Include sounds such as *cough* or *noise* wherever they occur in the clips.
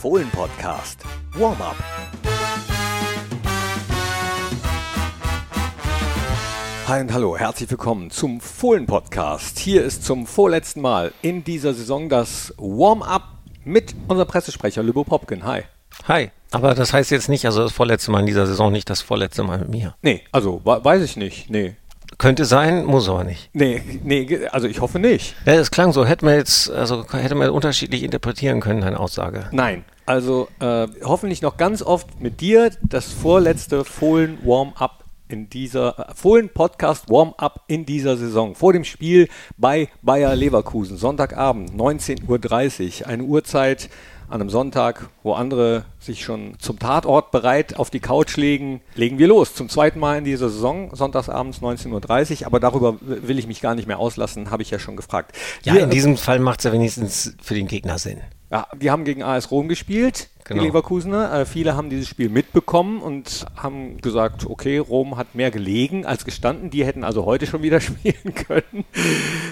Fohlen-Podcast. Warm-up. Hi und hallo, herzlich willkommen zum Fohlen-Podcast. Hier ist zum vorletzten Mal in dieser Saison das Warm-up mit unserem Pressesprecher Lübo Popkin. Hi. Hi, aber das heißt jetzt nicht, also das vorletzte Mal in dieser Saison, nicht das vorletzte Mal mit mir. Nee, also weiß ich nicht. Nee, könnte sein, muss aber nicht. Nee, nee, also ich hoffe nicht. Ja, es klang so, hätte man jetzt, also hätte man unterschiedlich interpretieren können, deine Aussage. Nein, also äh, hoffentlich noch ganz oft mit dir das vorletzte Fohlen Warm-up in dieser äh, Fohlen Podcast Warm-up in dieser Saison. Vor dem Spiel bei Bayer Leverkusen, Sonntagabend, 19.30 Uhr, eine Uhrzeit, an einem Sonntag, wo andere sich schon zum Tatort bereit auf die Couch legen, legen wir los. Zum zweiten Mal in dieser Saison, sonntagsabends 19.30 Uhr. Aber darüber will ich mich gar nicht mehr auslassen, habe ich ja schon gefragt. Ja, wir, in diesem Fall macht es ja wenigstens für den Gegner Sinn. Ja, die haben gegen AS Rom gespielt genau. die Leverkusener. Äh, viele haben dieses Spiel mitbekommen und haben gesagt, okay, Rom hat mehr gelegen als gestanden. Die hätten also heute schon wieder *laughs* spielen können.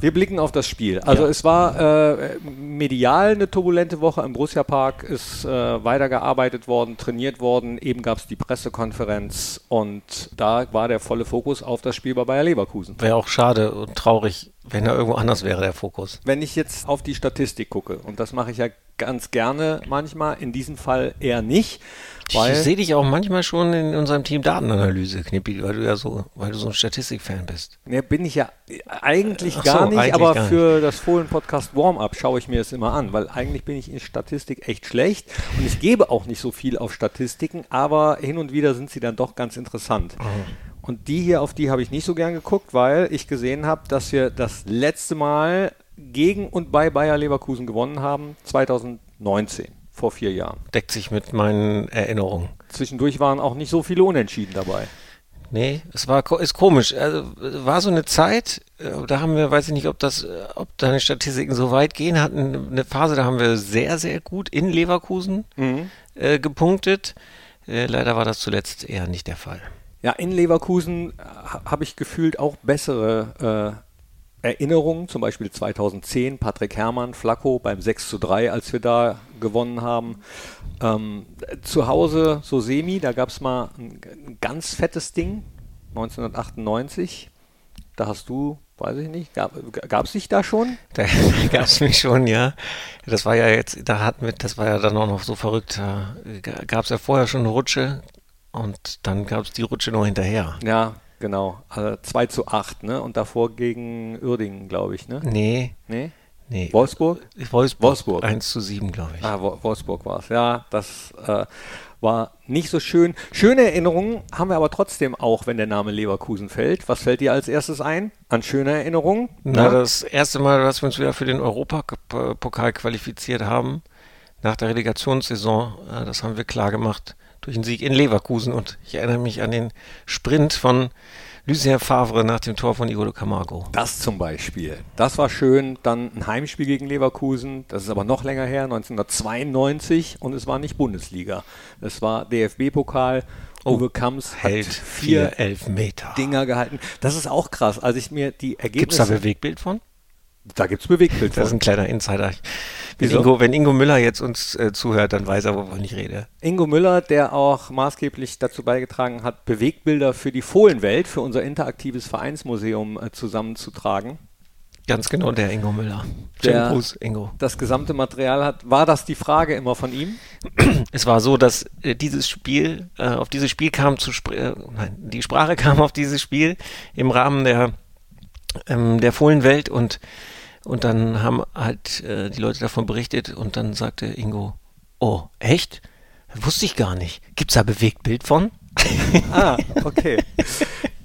Wir blicken auf das Spiel. Also ja. es war äh, medial eine turbulente Woche. Im Borussia Park ist äh, weitergearbeitet worden, trainiert worden. Eben gab es die Pressekonferenz und da war der volle Fokus auf das Spiel bei Bayer Leverkusen. Wäre auch schade und traurig, wenn er irgendwo anders wäre, der Fokus. Wenn ich jetzt auf die Statistik gucke, und das mache ich ja ganz gerne manchmal, in diesem Fall eher nicht. ich sehe dich auch manchmal schon in unserem Team Datenanalyse, Knippi, weil du ja so, weil du so ein Statistikfan bist. Ne, bin ich ja eigentlich Ach gar so, nicht, eigentlich aber gar für nicht. das Fohlen-Podcast Warm-Up schaue ich mir es immer an, weil eigentlich bin ich in Statistik echt schlecht und ich gebe auch nicht so viel auf Statistiken, aber hin und wieder sind sie dann doch ganz interessant. Mhm. Und die hier, auf die habe ich nicht so gern geguckt, weil ich gesehen habe, dass wir das letzte Mal gegen und bei Bayer Leverkusen gewonnen haben, 2019, vor vier Jahren. Deckt sich mit meinen Erinnerungen. Zwischendurch waren auch nicht so viele Unentschieden dabei. Nee, es war ist komisch. Also war so eine Zeit, äh, da haben wir, weiß ich nicht, ob das, äh, ob deine Statistiken so weit gehen, hatten eine Phase, da haben wir sehr, sehr gut in Leverkusen mhm. äh, gepunktet. Äh, leider war das zuletzt eher nicht der Fall. Ja, in Leverkusen äh, habe ich gefühlt auch bessere äh, Erinnerungen, zum Beispiel 2010, Patrick Herrmann, Flacco beim 6 zu 3, als wir da gewonnen haben. Ähm, zu Hause so semi, da gab es mal ein, ein, ganz fettes Ding, 1998. Da hast du, weiß ich nicht, gab es dich da schon? *laughs* Da gab es mich schon, ja. Das war ja jetzt, da hatten wir, das war ja dann auch noch so verrückt. Da gab es ja vorher schon eine Rutsche und dann gab es die Rutsche nur hinterher. Ja, Genau, also 2 zu 8, ne? Und davor gegen Uerdingen, glaube ich, ne? Nee. Nee? Nee. Wolfsburg? Wolfsburg? Wolfsburg. 1 zu 7, glaube ich. Ah, Wolfsburg war es. Ja, das äh, war nicht so schön. Schöne Erinnerungen haben wir aber trotzdem auch, wenn der Name Leverkusen fällt. Was fällt dir als erstes ein an schöne Erinnerungen? Na, Na, das erste Mal, dass wir uns wieder für den Europapokal qualifiziert haben, nach der Relegationssaison, äh, das haben wir klar gemacht durch einen Sieg in Leverkusen. Und ich erinnere mich an den Sprint von Lucien Favre nach dem Tor von Igor Camargo. Das zum Beispiel. Das war schön. Dann ein Heimspiel gegen Leverkusen. Das ist aber noch länger her, 1992. Und es war nicht Bundesliga. Es war DFB-Pokal. Oh, Uwe Kamps hält vier, vier Elfmeter. Dinger gehalten. Das ist auch krass. Als ich mir die Ergebnisse. Gibt es da Bewegtbild von? Da gibt es Bewegtbild. Das ist ein kleiner Insider. Wenn Ingo, wenn Ingo, Müller jetzt uns äh, zuhört, dann weiß er, wovon ich rede. Ingo Müller, der auch maßgeblich dazu beigetragen hat, Bewegbilder für die Fohlenwelt, für unser interaktives Vereinsmuseum äh, zusammenzutragen. Ganz genau, der Ingo Müller. Der Gruß, Ingo. Das gesamte Material hat. War das die Frage immer von ihm? *clears throat* Es war so, dass äh, dieses Spiel, äh, auf dieses Spiel kam zu, äh, nein, die Sprache kam auf dieses Spiel im Rahmen der, ähm, der Fohlenwelt und und dann haben halt äh, die Leute davon berichtet und dann sagte Ingo, oh, echt? Wusste ich gar nicht. Gibt es da Bewegtbild von? *laughs* ah, okay.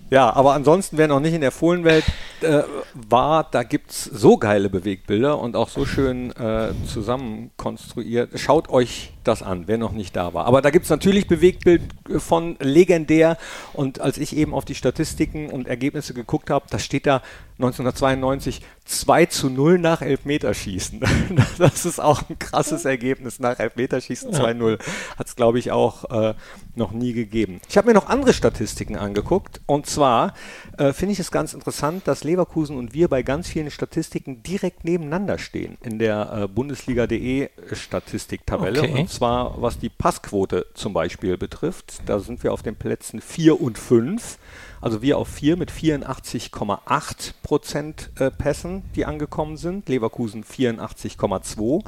Ja, aber ansonsten, wer noch nicht in der Fohlenwelt äh, war, da gibt es so geile Bewegtbilder und auch so schön äh, zusammenkonstruiert. Schaut euch das an, wer noch nicht da war. Aber da gibt es natürlich Bewegtbild von legendär. Und als ich eben auf die Statistiken und Ergebnisse geguckt habe, da steht da 1992 2 zu 0 nach Elfmeterschießen. *laughs* Das ist auch ein krasses Ergebnis nach Elfmeterschießen 2-0. Hat es, glaube ich, auch äh, noch nie gegeben. Ich habe mir noch andere Statistiken angeguckt. Und zwar äh, finde ich es ganz interessant, dass Leverkusen und wir bei ganz vielen Statistiken direkt nebeneinander stehen in der äh, Bundesliga.de Statistiktabelle. Okay zwar was die Passquote zum Beispiel betrifft. Da sind wir auf den Plätzen 4 und 5. Also wir auf 4 mit 84,8 Prozent äh, Pässen, die angekommen sind. Leverkusen 84,2.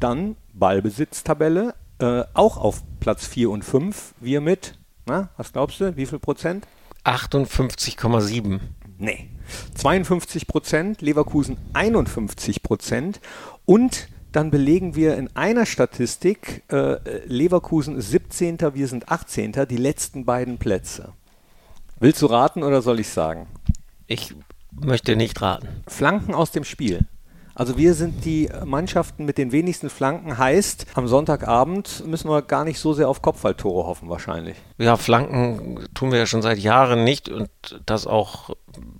Dann Ballbesitztabelle, äh, auch auf Platz 4 und 5. Wir mit, na, was glaubst du, wie viel Prozent? 58,7. Nee. 52 Prozent, Leverkusen 51 Prozent und dann belegen wir in einer Statistik äh, Leverkusen 17. Wir sind 18. die letzten beiden Plätze. Willst du raten oder soll ich sagen? Ich möchte nicht raten. Flanken aus dem Spiel. Also wir sind die Mannschaften mit den wenigsten Flanken, heißt, am Sonntagabend müssen wir gar nicht so sehr auf Kopfballtore hoffen wahrscheinlich. Ja, Flanken tun wir ja schon seit Jahren nicht und das auch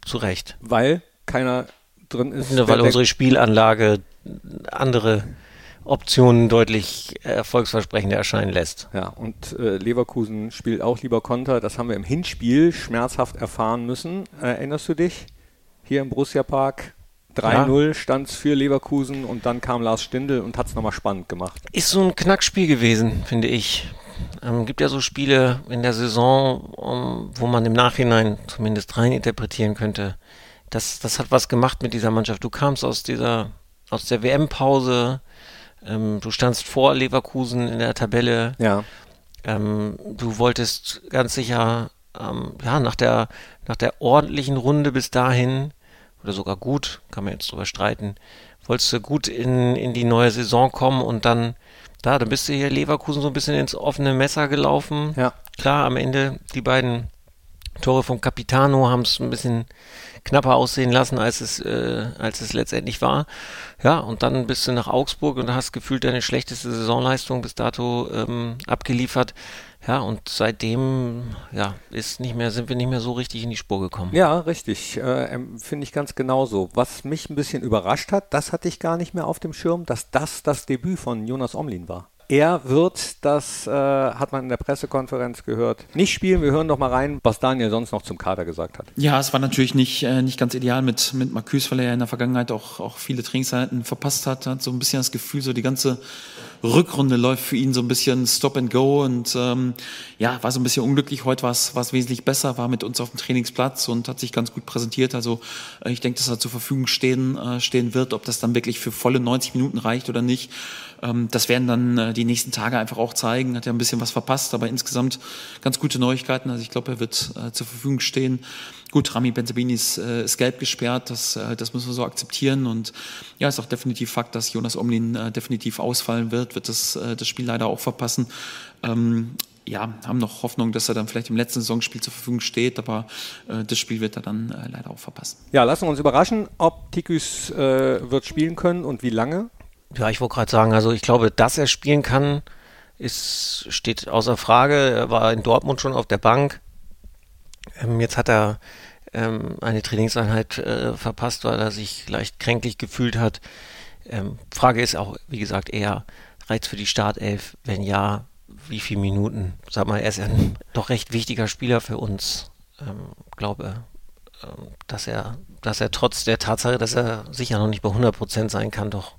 zu Recht. Weil keiner drin ist. Ja, weil unsere Spielanlage andere Optionen deutlich erfolgsversprechender erscheinen lässt. Ja, und äh, Leverkusen spielt auch lieber Konter. Das haben wir im Hinspiel schmerzhaft erfahren müssen. Äh, erinnerst du dich? Hier im Borussia Park 3-0 ja. stand es für Leverkusen und dann kam Lars Stindl und hat es nochmal spannend gemacht. Ist so ein Knackspiel gewesen, finde ich. Ähm, gibt ja so Spiele in der Saison, um, wo man im Nachhinein zumindest rein interpretieren könnte. Das, das hat was gemacht mit dieser Mannschaft. Du kamst aus dieser, aus der WM-Pause, ähm, du standst vor Leverkusen in der Tabelle. Ja. Ähm, du wolltest ganz sicher, ähm, ja, nach der, nach der ordentlichen Runde bis dahin oder sogar gut, kann man jetzt drüber streiten, wolltest du gut in, in die neue Saison kommen und dann, da, dann bist du hier Leverkusen so ein bisschen ins offene Messer gelaufen. Ja. Klar, am Ende die beiden Tore vom Capitano haben es ein bisschen knapper aussehen lassen, als es, äh, als es letztendlich war. Ja, und dann bist du nach Augsburg und hast gefühlt deine schlechteste Saisonleistung bis dato ähm, abgeliefert. Ja, und seitdem ja, ist nicht mehr, sind wir nicht mehr so richtig in die Spur gekommen. Ja, richtig. Äh, Finde ich ganz genauso. Was mich ein bisschen überrascht hat, das hatte ich gar nicht mehr auf dem Schirm, dass das das Debüt von Jonas Omlin war. Er wird, das äh, hat man in der Pressekonferenz gehört, nicht spielen. Wir hören doch mal rein, was Daniel sonst noch zum Kader gesagt hat. Ja, es war natürlich nicht, äh, nicht ganz ideal mit, mit Marcus, weil er ja in der Vergangenheit auch, auch viele Trainingszeiten verpasst hat. Hat so ein bisschen das Gefühl, so die ganze Rückrunde läuft für ihn so ein bisschen Stop and Go und ähm, ja, war so ein bisschen unglücklich. Heute war es, war es wesentlich besser, war mit uns auf dem Trainingsplatz und hat sich ganz gut präsentiert. Also äh, ich denke, dass er zur Verfügung stehen, äh, stehen wird. Ob das dann wirklich für volle 90 Minuten reicht oder nicht, ähm, das werden dann äh, die nächsten Tage einfach auch zeigen. Hat ja ein bisschen was verpasst, aber insgesamt ganz gute Neuigkeiten. Also ich glaube, er wird äh, zur Verfügung stehen. Gut, Rami Benzabini ist, äh, ist gelb gesperrt, das, äh, das müssen wir so akzeptieren. Und ja, ist auch definitiv Fakt, dass Jonas Omlin äh, definitiv ausfallen wird, wird das, äh, das Spiel leider auch verpassen. Ähm, ja, haben noch Hoffnung, dass er dann vielleicht im letzten Saisonspiel zur Verfügung steht, aber äh, das Spiel wird er dann äh, leider auch verpassen. Ja, lassen wir uns überraschen, ob Tikus äh, wird spielen können und wie lange. Ja, ich wollte gerade sagen, also ich glaube, dass er spielen kann, ist, steht außer Frage. Er war in Dortmund schon auf der Bank. Ähm, jetzt hat er ähm, eine Trainingseinheit äh, verpasst, weil er sich leicht kränklich gefühlt hat. Ähm, Frage ist auch, wie gesagt, eher Reiz für die Startelf. Wenn ja, wie viele Minuten? Sag mal, er ist ein doch recht wichtiger Spieler für uns. Ähm, glaube, ähm, dass er, dass er trotz der Tatsache, dass er sicher noch nicht bei 100 Prozent sein kann, doch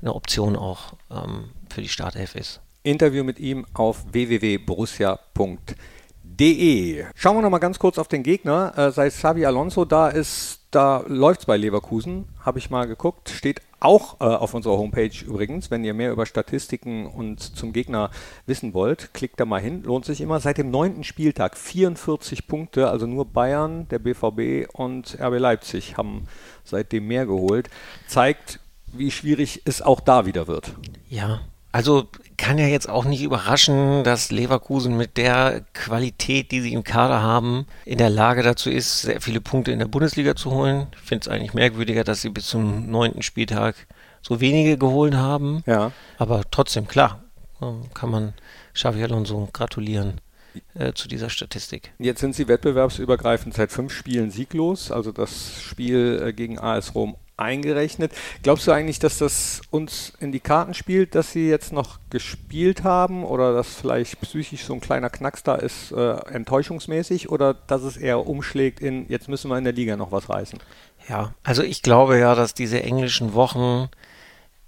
eine Option auch ähm, für die Startelf ist. Interview mit ihm auf www.borussia.de. Schauen wir noch mal ganz kurz auf den Gegner. Äh, seit Xavi Alonso da ist, da läuft es bei Leverkusen, habe ich mal geguckt, steht auch äh, auf unserer Homepage übrigens. Wenn ihr mehr über Statistiken und zum Gegner wissen wollt, klickt da mal hin. Lohnt sich immer. Seit dem neunten Spieltag 44 Punkte, also nur Bayern, der BVB und RB Leipzig haben seitdem mehr geholt. Zeigt, wie schwierig es auch da wieder wird. Ja, also kann ja jetzt auch nicht überraschen, dass Leverkusen mit der Qualität, die sie im Kader haben, in der Lage dazu ist, sehr viele Punkte in der Bundesliga zu holen. Ich finde es eigentlich merkwürdiger, dass sie bis zum neunten Spieltag so wenige geholt haben. Ja. Aber trotzdem, klar, ähm, kann man Xavi Alonso gratulieren äh, zu dieser Statistik. Jetzt sind sie wettbewerbsübergreifend seit fünf Spielen sieglos. Also das Spiel äh, gegen AS Rom eingerechnet. Glaubst du eigentlich, dass das uns in die Karten spielt, dass sie jetzt noch gespielt haben oder dass vielleicht psychisch so ein kleiner Knacks da ist, äh, enttäuschungsmäßig oder dass es eher umschlägt in, jetzt müssen wir in der Liga noch was reißen? Ja, also ich glaube ja, dass diese englischen Wochen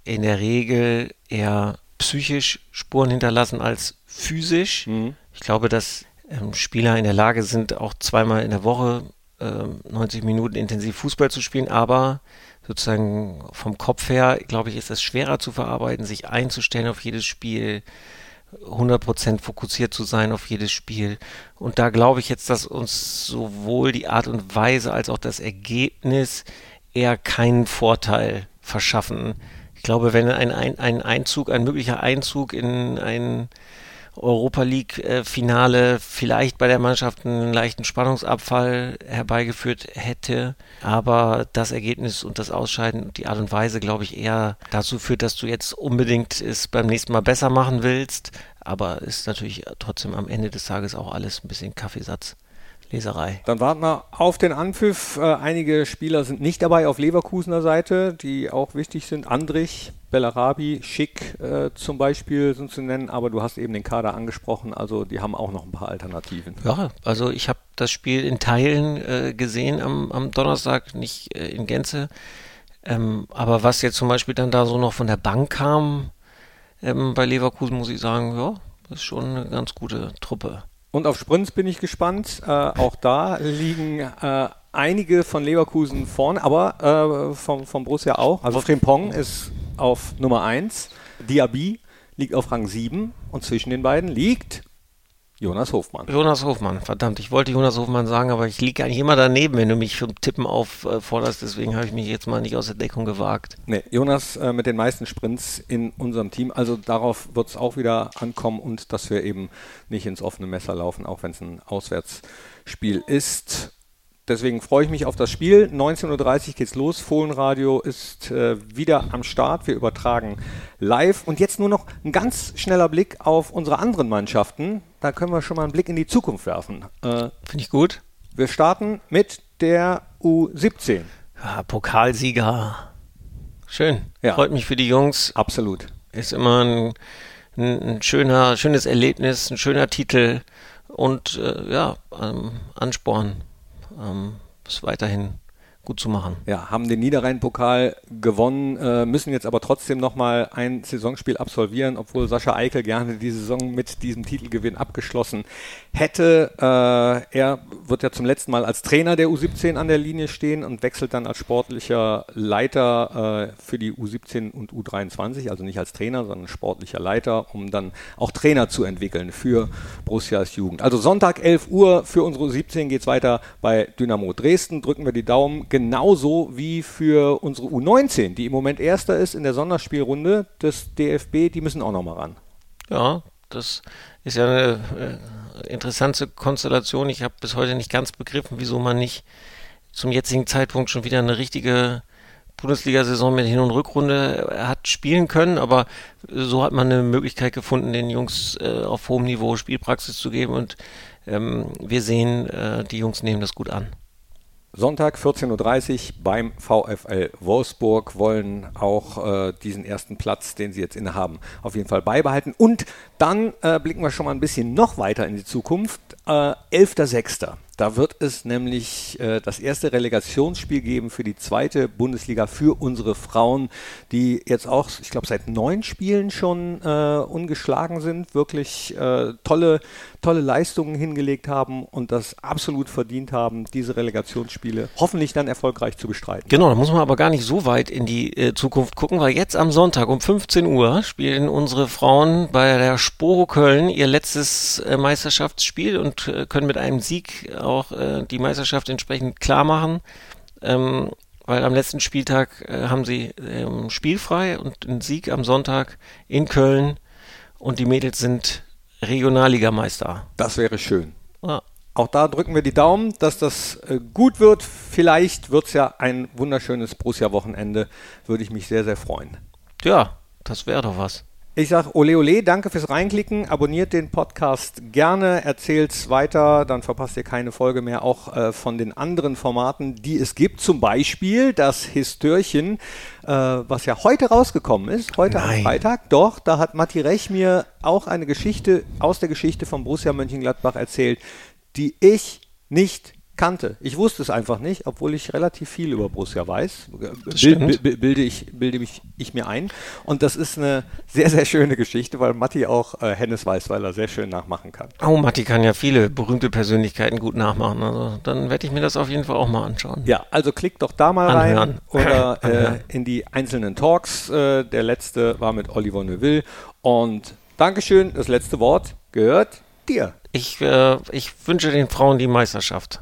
in der Regel eher psychisch Spuren hinterlassen als physisch. Mhm. Ich glaube, dass ähm, Spieler in der Lage sind, auch zweimal in der Woche äh, 90 Minuten intensiv Fußball zu spielen, aber sozusagen vom Kopf her, glaube ich, ist es schwerer zu verarbeiten, sich einzustellen auf jedes Spiel, 100% fokussiert zu sein auf jedes Spiel. Und da glaube ich jetzt, dass uns sowohl die Art und Weise als auch das Ergebnis eher keinen Vorteil verschaffen. Ich glaube, wenn ein, ein, ein Einzug, ein möglicher Einzug in ein Europa League-Finale äh, vielleicht bei der Mannschaft einen leichten Spannungsabfall herbeigeführt hätte. Aber das Ergebnis und das Ausscheiden und die Art und Weise, glaube ich, eher dazu führt, dass du jetzt unbedingt es beim nächsten Mal besser machen willst. Aber ist natürlich trotzdem am Ende des Tages auch alles ein bisschen Kaffeesatz. Leserei. Dann warten wir auf den Anpfiff. Äh, einige Spieler sind nicht dabei auf Leverkusener Seite, die auch wichtig sind. Andrich, Bellarabi, Schick äh, zum Beispiel sind zu nennen, aber du hast eben den Kader angesprochen, also die haben auch noch ein paar Alternativen. Ja, also ich habe das Spiel in Teilen äh, gesehen am, am, Donnerstag, nicht äh, in Gänze. Ähm, aber was jetzt zum Beispiel dann da so noch von der Bank kam ähm, bei Leverkusen, muss ich sagen, ja, das ist schon eine ganz gute Truppe. Und auf Sprints bin ich gespannt. Äh, auch da liegen äh, einige von Leverkusen vorne, aber äh, vom, vom Borussia auch. Also Frimpong ist auf Nummer 1, Diaby liegt auf Rang 7 und zwischen den beiden liegt Jonas Hofmann. Jonas Hofmann, verdammt, ich wollte Jonas Hofmann sagen, aber ich liege eigentlich immer daneben, wenn du mich zum Tippen aufforderst, deswegen habe ich mich jetzt mal nicht aus der Deckung gewagt. Nee, Jonas äh, mit den meisten Sprints in unserem Team, also darauf wird es auch wieder ankommen und dass wir eben nicht ins offene Messer laufen, auch wenn es ein Auswärtsspiel ist. Deswegen freue ich mich auf das Spiel. 19.30 Uhr geht's los. Fohlenradio ist äh, wieder am Start. Wir übertragen live. Und jetzt nur noch ein ganz schneller Blick auf unsere anderen Mannschaften. Da können wir schon mal einen Blick in die Zukunft werfen. Äh, Finde ich gut. Wir starten mit der U17. Ja, Pokalsieger. Schön. Ja. Freut mich für die Jungs. Absolut. Ist immer ein, ein, ein schöner, schönes Erlebnis, ein schöner Titel und äh, ja, ähm, Ansporn ähm, es weiterhin gut zu machen. Ja, haben den Niederrhein-Pokal gewonnen, äh, müssen jetzt aber trotzdem nochmal ein Saisonspiel absolvieren, obwohl Sascha Eikel gerne die Saison mit diesem Titelgewinn abgeschlossen hätte. Äh, er wird ja zum letzten Mal als Trainer der U17 an der Linie stehen und wechselt dann als sportlicher Leiter äh, für die U17 und U23, also nicht als Trainer, sondern sportlicher Leiter, um dann auch Trainer zu entwickeln für Borussias Jugend. Also Sonntag 11 Uhr für unsere U17 geht es weiter bei Dynamo Dresden. Drücken wir die Daumen genauso wie für unsere U19, die im Moment erster ist in der Sonderspielrunde des DFB, die müssen auch nochmal ran. Ja, das ist ja eine äh, interessante Konstellation. Ich habe bis heute nicht ganz begriffen, wieso man nicht zum jetzigen Zeitpunkt schon wieder eine richtige Bundesliga-Saison mit Hin- und Rückrunde hat spielen können, aber so hat man eine Möglichkeit gefunden, den Jungs äh, auf hohem Niveau Spielpraxis zu geben und ähm, wir sehen, äh, die Jungs nehmen das gut an. Sonntag 14.30 Uhr beim VfL Wolfsburg wollen auch äh, diesen ersten Platz, den sie jetzt innehaben, auf jeden Fall beibehalten. Und dann äh, blicken wir schon mal ein bisschen noch weiter in die Zukunft. Äh, 11.06. Da wird es nämlich äh, das erste Relegationsspiel geben für die zweite Bundesliga für unsere Frauen, die jetzt auch, ich glaube, seit neun Spielen schon äh, ungeschlagen sind, wirklich äh, tolle, tolle Leistungen hingelegt haben und das absolut verdient haben, diese Relegationsspiele hoffentlich dann erfolgreich zu bestreiten. Genau, da muss man aber gar nicht so weit in die äh, Zukunft gucken, weil jetzt am Sonntag um 15 Uhr spielen unsere Frauen bei der Sporo Köln ihr letztes äh, Meisterschaftsspiel und äh, können mit einem Sieg auch äh, die Meisterschaft entsprechend klar machen. Ähm, weil am letzten Spieltag äh, haben sie ähm, spielfrei und einen Sieg am Sonntag in Köln und die Mädels sind Regionalligameister. Das wäre schön. Ja. Auch da drücken wir die Daumen, dass das äh, gut wird. Vielleicht wird es ja ein wunderschönes Borussia-Wochenende. Würde ich mich sehr, sehr freuen. Ja, das wäre doch was. Ich sage ole ole, danke fürs Reinklicken. Abonniert den Podcast gerne, erzählt's weiter, dann verpasst ihr keine Folge mehr, auch äh, von den anderen Formaten, die es gibt. Zum Beispiel das Histörchen, äh, was ja heute rausgekommen ist, heute Nein. am Freitag. Doch, da hat Matti Rech mir auch eine Geschichte aus der Geschichte von Borussia Mönchengladbach erzählt, die ich nicht kannte. Ich wusste es einfach nicht, obwohl ich relativ viel über Borussia weiß. stimmt. Bil- bilde ich, bilde mich ich mir ein. Und das ist eine sehr, sehr schöne Geschichte, weil Matti auch äh, Hennes Weißweiler sehr schön nachmachen kann. Oh, Matti kann ja viele berühmte Persönlichkeiten gut nachmachen. Also dann werde ich mir das auf jeden Fall auch mal anschauen. Ja, also klickt doch da mal rein Anhören. oder *laughs* äh, in die einzelnen Talks. Äh, der letzte war mit Oliver Neuville. Und Dankeschön, das letzte Wort gehört dir. Ich, äh, ich wünsche den Frauen die Meisterschaft.